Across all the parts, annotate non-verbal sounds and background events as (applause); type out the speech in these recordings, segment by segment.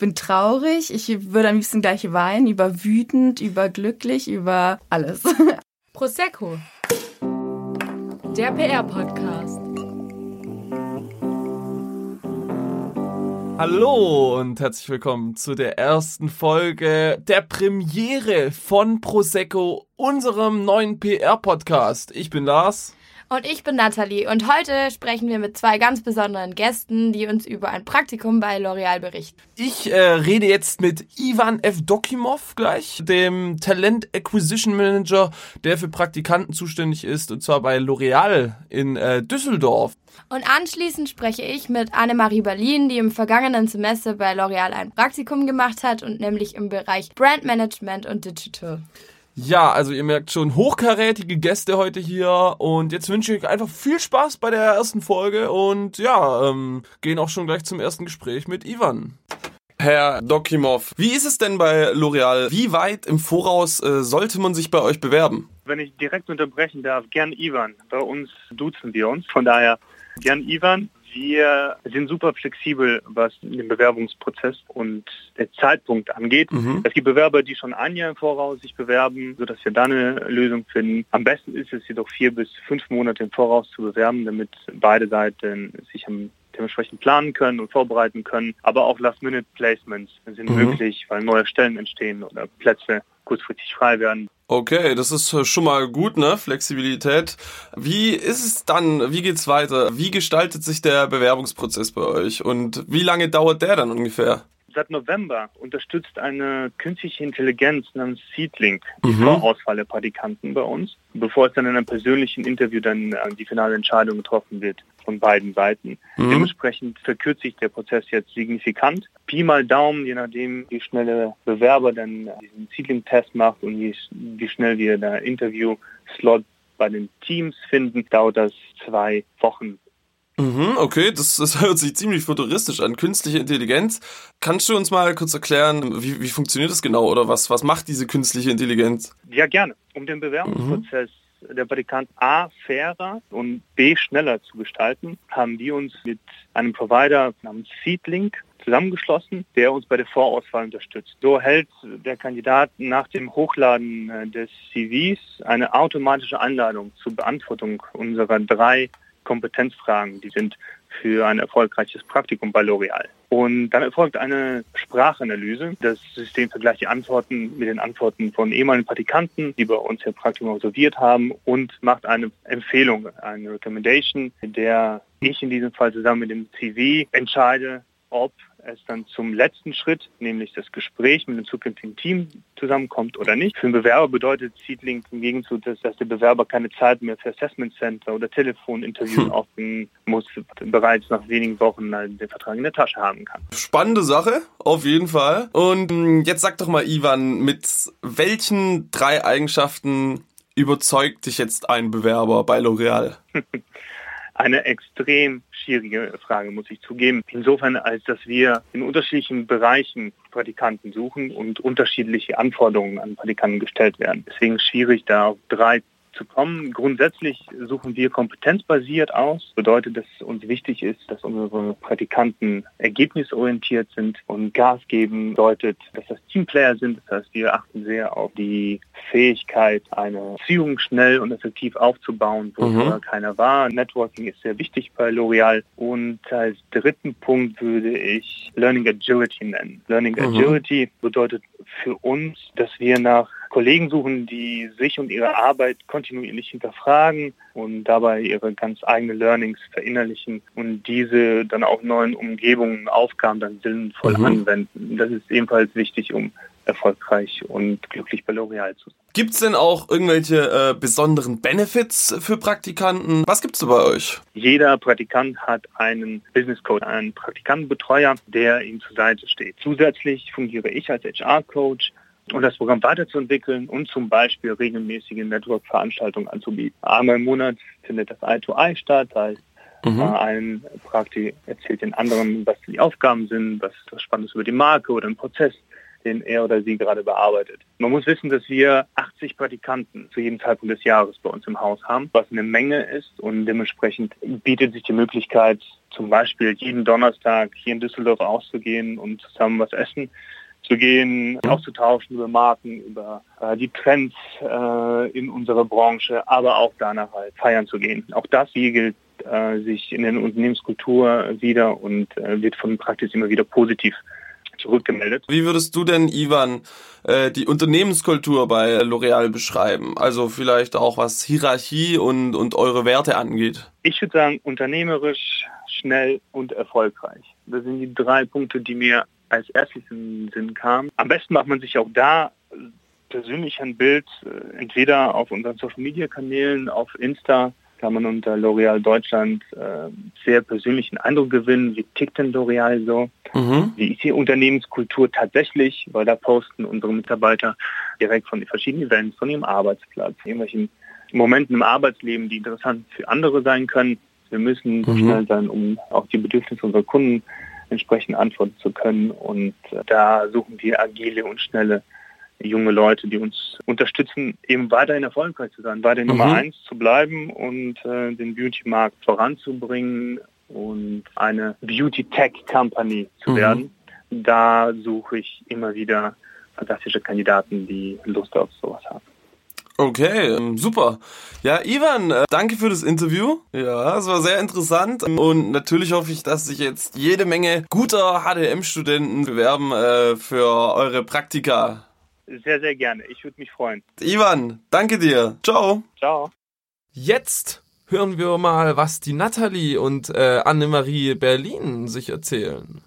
bin traurig, ich würde am liebsten gleich weinen, über wütend, über glücklich, über alles. (laughs) Prosecco. Der PR-Podcast. Hallo und herzlich willkommen zu der ersten Folge der Premiere von Prosecco, unserem neuen PR-Podcast. Ich bin Lars. Und ich bin Nathalie und heute sprechen wir mit zwei ganz besonderen Gästen, die uns über ein Praktikum bei L'Oreal berichten. Ich äh, rede jetzt mit Ivan F. Dokimov gleich, dem Talent Acquisition Manager, der für Praktikanten zuständig ist, und zwar bei L'Oreal in äh, Düsseldorf. Und anschließend spreche ich mit Annemarie Berlin, die im vergangenen Semester bei L'Oreal ein Praktikum gemacht hat und nämlich im Bereich Brand Management und Digital. Ja, also ihr merkt schon hochkarätige Gäste heute hier und jetzt wünsche ich euch einfach viel Spaß bei der ersten Folge und ja, ähm, gehen auch schon gleich zum ersten Gespräch mit Ivan. Herr Dokimov, wie ist es denn bei L'Oreal? Wie weit im Voraus äh, sollte man sich bei euch bewerben? Wenn ich direkt unterbrechen darf, gern Ivan. Bei uns duzen wir uns. Von daher gern Ivan. Wir sind super flexibel, was den Bewerbungsprozess und der Zeitpunkt angeht. Mhm. Es gibt Bewerber, die schon ein Jahr im Voraus sich bewerben, sodass wir da eine Lösung finden. Am besten ist es jedoch vier bis fünf Monate im Voraus zu bewerben, damit beide Seiten sich am dementsprechend planen können und vorbereiten können. Aber auch Last-Minute-Placements sind mhm. möglich, weil neue Stellen entstehen oder Plätze kurzfristig frei werden. Okay, das ist äh, schon mal gut, ne? Flexibilität. Wie ist es dann? Wie geht's weiter? Wie gestaltet sich der Bewerbungsprozess bei euch? Und wie lange dauert der dann ungefähr? Seit November unterstützt eine künstliche Intelligenz namens Seedlink die mhm. Vorauswahl der Praktikanten bei uns, bevor es dann in einem persönlichen Interview dann äh, die finale Entscheidung getroffen wird von beiden Seiten. Mhm. Dementsprechend verkürzt sich der Prozess jetzt signifikant. Pi mal Daumen, je nachdem, wie schnell der Bewerber dann diesen Seedling-Test macht und wie, wie schnell wir der Interview-Slot bei den Teams finden, dauert das zwei Wochen Mhm, okay, das, das (laughs) hört sich ziemlich futuristisch an. Künstliche Intelligenz. Kannst du uns mal kurz erklären, wie, wie funktioniert das genau oder was, was macht diese künstliche Intelligenz? Ja, gerne. Um den Bewerbungsprozess mhm. der Praktikant A fairer und B schneller zu gestalten, haben wir uns mit einem Provider namens Seedlink zusammengeschlossen, der uns bei der Vorauswahl unterstützt. So erhält der Kandidat nach dem Hochladen äh, des CVs eine automatische Einladung zur Beantwortung unserer drei Kompetenzfragen, die sind für ein erfolgreiches Praktikum bei L'Oreal. Und dann erfolgt eine Sprachanalyse. Das System vergleicht die Antworten mit den Antworten von ehemaligen Praktikanten, die bei uns ihr Praktikum absolviert haben und macht eine Empfehlung, eine Recommendation, in der ich in diesem Fall zusammen mit dem CV entscheide, ob es dann zum letzten Schritt, nämlich das Gespräch mit dem zukünftigen Team zusammenkommt oder nicht. Für den Bewerber bedeutet Seedling im Gegenzug, dass, dass der Bewerber keine Zeit mehr für Assessment Center oder Telefoninterviews hm. aufnehmen muss, bereits nach wenigen Wochen den Vertrag in der Tasche haben kann. Spannende Sache, auf jeden Fall. Und hm, jetzt sag doch mal, Ivan, mit welchen drei Eigenschaften überzeugt dich jetzt ein Bewerber bei L'Oreal? (laughs) eine extrem schwierige Frage, muss ich zugeben. Insofern, als dass wir in unterschiedlichen Bereichen Praktikanten suchen und unterschiedliche Anforderungen an Praktikanten gestellt werden. Deswegen schwierig, da drei zu kommen. Grundsätzlich suchen wir kompetenzbasiert aus. Bedeutet, dass uns wichtig ist, dass unsere Praktikanten ergebnisorientiert sind und Gas geben. Bedeutet, dass das Teamplayer sind. Das heißt, wir achten sehr auf die Fähigkeit, eine Beziehung schnell und effektiv aufzubauen, wo mhm. keiner war. Networking ist sehr wichtig bei L'Oreal. Und als dritten Punkt würde ich Learning Agility nennen. Learning mhm. Agility bedeutet für uns, dass wir nach Kollegen suchen, die sich und ihre Arbeit kontinuierlich hinterfragen und dabei ihre ganz eigenen Learnings verinnerlichen und diese dann auch neuen Umgebungen, Aufgaben dann sinnvoll mhm. anwenden. Das ist ebenfalls wichtig, um erfolgreich und glücklich bei L'Oreal zu sein. Gibt es denn auch irgendwelche äh, besonderen Benefits für Praktikanten? Was gibt es bei euch? Jeder Praktikant hat einen Business Code, einen Praktikantenbetreuer, der ihm zur Seite steht. Zusätzlich fungiere ich als HR-Coach und das Programm weiterzuentwickeln und zum Beispiel regelmäßige Network-Veranstaltungen anzubieten. Einmal im Monat findet das Eye-to-Eye statt, das heißt, mhm. ein Praktik erzählt den anderen, was die Aufgaben sind, was das Spannendes über die Marke oder den Prozess den er oder sie gerade bearbeitet. Man muss wissen, dass wir 80 Praktikanten zu jedem Zeitpunkt des Jahres bei uns im Haus haben, was eine Menge ist und dementsprechend bietet sich die Möglichkeit, zum Beispiel jeden Donnerstag hier in Düsseldorf auszugehen und zusammen was essen zu gehen, auszutauschen über Marken, über äh, die Trends äh, in unserer Branche, aber auch danach halt feiern zu gehen. Auch das spiegelt äh, sich in der Unternehmenskultur wieder und äh, wird von Praxis immer wieder positiv zurückgemeldet. Wie würdest du denn, Ivan, äh, die Unternehmenskultur bei L'Oreal beschreiben? Also vielleicht auch was Hierarchie und, und eure Werte angeht. Ich würde sagen, unternehmerisch, schnell und erfolgreich. Das sind die drei Punkte, die mir als erstes in den Sinn kamen. Am besten macht man sich auch da persönlich ein Bild, äh, entweder auf unseren Social-Media-Kanälen, auf Insta, kann man unter L'Oreal Deutschland äh, sehr persönlichen Eindruck gewinnen. Wie tickt denn L'Oreal so? Mhm. Wie ist die Unternehmenskultur tatsächlich? Weil da posten unsere Mitarbeiter direkt von den verschiedenen Events, von ihrem Arbeitsplatz, irgendwelchen Momenten im Arbeitsleben, die interessant für andere sein können. Wir müssen so mhm. schnell sein, um auch die Bedürfnisse unserer Kunden entsprechend antworten zu können. Und äh, da suchen wir agile und schnelle junge Leute, die uns unterstützen, eben weiterhin erfolgreich zu sein, weiterhin mhm. Nummer eins zu bleiben und äh, den Beauty-Markt voranzubringen und eine Beauty-Tech-Company zu mhm. werden. Da suche ich immer wieder fantastische Kandidaten, die Lust auf sowas haben. Okay, ähm, super. Ja, Ivan, äh, danke für das Interview. Ja, es war sehr interessant. Und natürlich hoffe ich, dass sich jetzt jede Menge guter HDM-Studenten bewerben äh, für eure Praktika. Sehr, sehr gerne. Ich würde mich freuen. Ivan, danke dir. Ciao. Ciao. Jetzt hören wir mal, was die Nathalie und äh, Annemarie Berlin sich erzählen.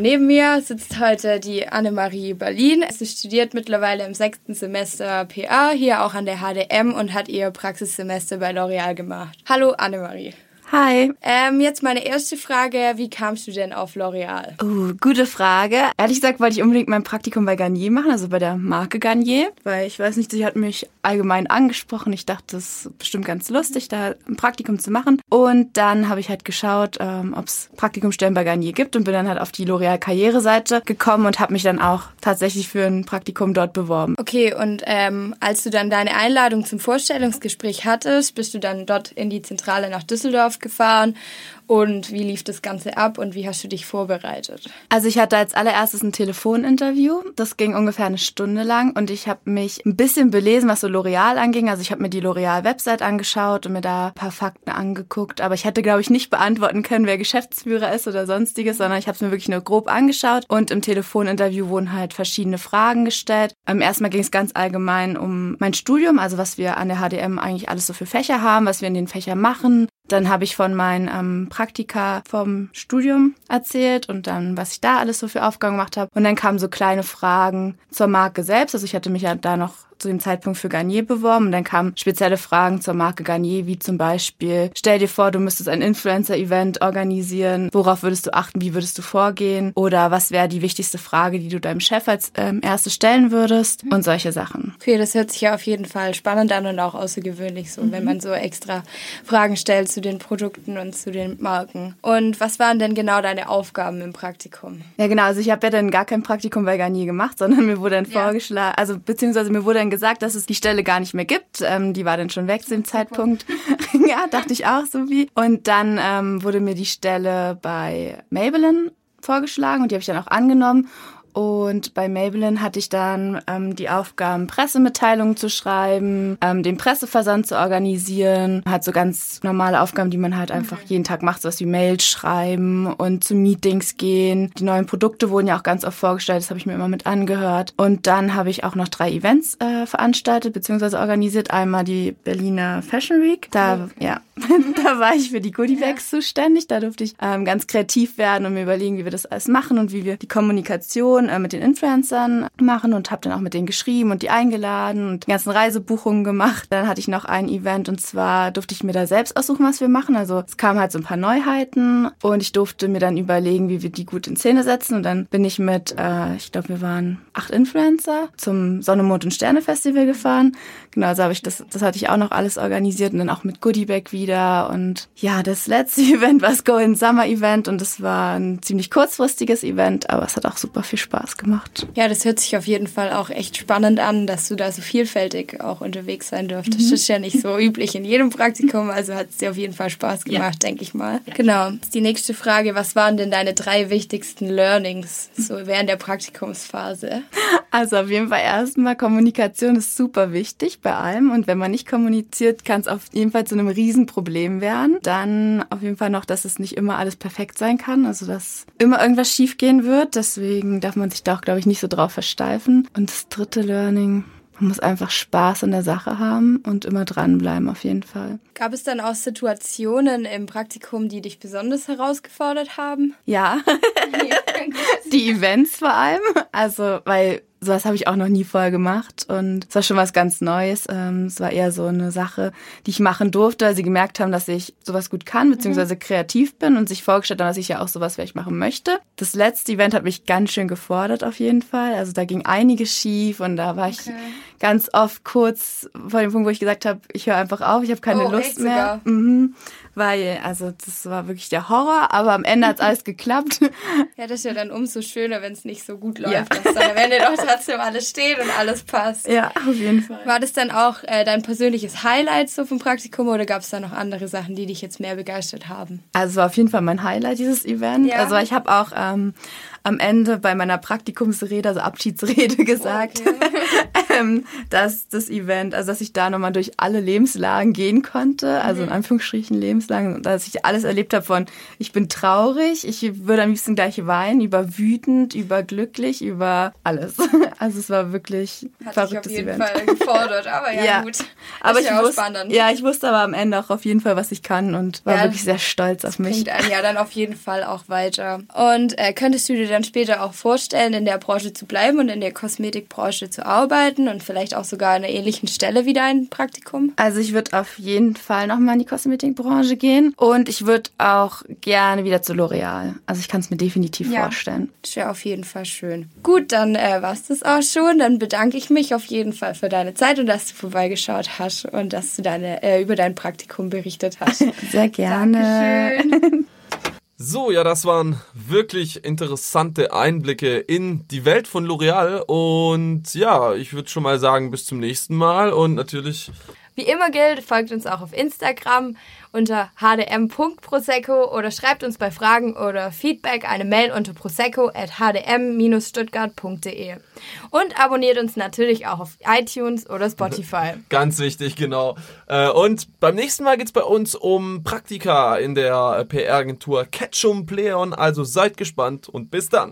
Neben mir sitzt heute die Annemarie Berlin. Sie studiert mittlerweile im sechsten Semester PA, hier auch an der HDM und hat ihr Praxissemester bei L'Oreal gemacht. Hallo Annemarie. Hi. Ähm, jetzt meine erste Frage. Wie kamst du denn auf L'Oreal? Uh, gute Frage. Ehrlich gesagt wollte ich unbedingt mein Praktikum bei Garnier machen, also bei der Marke Garnier, weil ich weiß nicht, sie hat mich allgemein angesprochen. Ich dachte, das ist bestimmt ganz lustig, da ein Praktikum zu machen. Und dann habe ich halt geschaut, ähm, ob es Praktikumstellen bei Garnier gibt und bin dann halt auf die L'Oreal Karriereseite gekommen und habe mich dann auch tatsächlich für ein Praktikum dort beworben. Okay, und ähm, als du dann deine Einladung zum Vorstellungsgespräch hattest, bist du dann dort in die Zentrale nach Düsseldorf gefahren und wie lief das Ganze ab und wie hast du dich vorbereitet? Also ich hatte als allererstes ein Telefoninterview. Das ging ungefähr eine Stunde lang und ich habe mich ein bisschen belesen, was so L'Oreal anging. Also ich habe mir die L'Oreal-Website angeschaut und mir da ein paar Fakten angeguckt. Aber ich hätte, glaube ich, nicht beantworten können, wer Geschäftsführer ist oder sonstiges, sondern ich habe es mir wirklich nur grob angeschaut. Und im Telefoninterview wurden halt verschiedene Fragen gestellt. Ähm, erstmal ging es ganz allgemein um mein Studium, also was wir an der HDM eigentlich alles so für Fächer haben, was wir in den Fächern machen, dann habe ich von meinen ähm, Praktika vom Studium erzählt und dann, was ich da alles so für Aufgaben gemacht habe. Und dann kamen so kleine Fragen zur Marke selbst. Also ich hatte mich ja da noch zu dem Zeitpunkt für Garnier beworben. Und dann kamen spezielle Fragen zur Marke Garnier, wie zum Beispiel, stell dir vor, du müsstest ein Influencer-Event organisieren. Worauf würdest du achten? Wie würdest du vorgehen? Oder was wäre die wichtigste Frage, die du deinem Chef als ähm, erste stellen würdest? Und solche Sachen. Okay, das hört sich ja auf jeden Fall spannend an und auch außergewöhnlich so, mhm. wenn man so extra Fragen stellt zu den Produkten und zu den Marken. Und was waren denn genau deine Aufgaben im Praktikum? Ja, genau. Also ich habe ja dann gar kein Praktikum bei Garnier gemacht, (laughs) sondern mir wurde dann ja. vorgeschlagen, also beziehungsweise mir wurde dann gesagt, dass es die Stelle gar nicht mehr gibt. Ähm, die war dann schon weg zu dem Zeitpunkt. (laughs) ja, dachte ich auch so wie. Und dann ähm, wurde mir die Stelle bei Maybelline vorgeschlagen und die habe ich dann auch angenommen. Und bei Maybelline hatte ich dann ähm, die Aufgaben, Pressemitteilungen zu schreiben, ähm, den Presseversand zu organisieren, halt so ganz normale Aufgaben, die man halt einfach mhm. jeden Tag macht, so was wie Mails schreiben und zu Meetings gehen. Die neuen Produkte wurden ja auch ganz oft vorgestellt, das habe ich mir immer mit angehört. Und dann habe ich auch noch drei Events äh, veranstaltet bzw. organisiert. Einmal die Berliner Fashion Week, da ja, (laughs) da war ich für die Goodie Bags ja. zuständig. Da durfte ich ähm, ganz kreativ werden und mir überlegen, wie wir das alles machen und wie wir die Kommunikation äh, mit den Influencern machen und habe dann auch mit denen geschrieben und die eingeladen und die ganzen Reisebuchungen gemacht. Dann hatte ich noch ein Event und zwar durfte ich mir da selbst aussuchen, was wir machen. Also es kamen halt so ein paar Neuheiten und ich durfte mir dann überlegen, wie wir die gut in Szene setzen. Und dann bin ich mit, äh, ich glaube, wir waren acht Influencer zum Sonne, Mond und Sterne Festival gefahren. Genau, so habe ich das, das hatte ich auch noch alles organisiert und dann auch mit Goodie Bag wieder. Und ja, das letzte (laughs) Event war das Golden Summer Event und das war ein ziemlich kurzfristiges Event, aber es hat auch super viel Spaß gemacht. Ja, das hört sich auf jeden Fall auch echt spannend an, dass du da so vielfältig auch unterwegs sein durftest. Mhm. Das ist ja nicht so (laughs) üblich in jedem Praktikum, also hat es dir auf jeden Fall Spaß gemacht, ja. denke ich mal. Ja. Genau. Die nächste Frage, was waren denn deine drei wichtigsten Learnings so während der Praktikumsphase? (laughs) Also auf jeden Fall erstmal Kommunikation ist super wichtig bei allem und wenn man nicht kommuniziert, kann es auf jeden Fall zu einem Riesenproblem werden. Dann auf jeden Fall noch, dass es nicht immer alles perfekt sein kann, also dass immer irgendwas schiefgehen wird. Deswegen darf man sich da auch, glaube ich, nicht so drauf versteifen. Und das dritte Learning, man muss einfach Spaß an der Sache haben und immer dranbleiben auf jeden Fall. Gab es dann auch Situationen im Praktikum, die dich besonders herausgefordert haben? Ja, (laughs) die Events vor allem. Also, weil sowas habe ich auch noch nie vorher gemacht und es war schon was ganz Neues. Ähm, es war eher so eine Sache, die ich machen durfte, weil sie gemerkt haben, dass ich sowas gut kann, beziehungsweise mhm. kreativ bin und sich vorgestellt haben, dass ich ja auch sowas vielleicht machen möchte. Das letzte Event hat mich ganz schön gefordert auf jeden Fall. Also da ging einiges schief und da war okay. ich ganz oft kurz vor dem Punkt, wo ich gesagt habe, ich höre einfach auf, ich habe keine oh, Lust mehr. Mhm weil, also das war wirklich der Horror, aber am Ende hat (laughs) alles geklappt. Ja, das ist ja dann umso schöner, wenn es nicht so gut läuft, ja. dass dann am Ende doch trotzdem alles steht und alles passt. Ja, auf jeden Fall. War das dann auch äh, dein persönliches Highlight so vom Praktikum oder gab es da noch andere Sachen, die dich jetzt mehr begeistert haben? Also war auf jeden Fall mein Highlight, dieses Event. Ja. Also ich habe auch ähm, am Ende bei meiner Praktikumsrede, also Abschiedsrede (laughs) gesagt, okay. (laughs) ähm, dass das Event, also dass ich da nochmal durch alle Lebenslagen gehen konnte, also in mhm. Anführungsstrichen Lebenslagen, dass ich alles erlebt habe von, ich bin traurig, ich würde am liebsten gleich weinen, über wütend, über glücklich, über alles. (laughs) Also es war wirklich Hat verrücktes auf jeden Event. Fall gefordert, aber (laughs) ja, ja. gut. aber ich ja, wusste, ja, ich wusste aber am Ende auch auf jeden Fall, was ich kann und war ja, wirklich sehr stolz auf mich. Bringt einen ja dann auf jeden Fall auch weiter. Und äh, könntest du dir dann später auch vorstellen, in der Branche zu bleiben und in der Kosmetikbranche zu arbeiten und vielleicht auch sogar an einer ähnlichen Stelle wie dein Praktikum? Also ich würde auf jeden Fall nochmal in die Kosmetikbranche gehen und ich würde auch gerne wieder zu L'Oreal. Also ich kann es mir definitiv ja, vorstellen. Das wäre auf jeden Fall schön. Gut, dann äh, war es das auch schon. Dann bedanke ich mich auf jeden Fall für deine Zeit und dass du vorbeigeschaut hast und dass du deine, äh, über dein Praktikum berichtet hast. (laughs) Sehr gerne. Dankeschön. (laughs) So, ja, das waren wirklich interessante Einblicke in die Welt von L'Oreal. Und ja, ich würde schon mal sagen, bis zum nächsten Mal. Und natürlich. Wie immer gilt, folgt uns auch auf Instagram unter hdm.prosecco oder schreibt uns bei Fragen oder Feedback eine Mail unter prosecco at hdm-stuttgart.de. Und abonniert uns natürlich auch auf iTunes oder Spotify. (laughs) Ganz wichtig, genau. Äh, und beim nächsten Mal geht es bei uns um Praktika in der PR-Agentur Ketchum Pleon. Also seid gespannt und bis dann.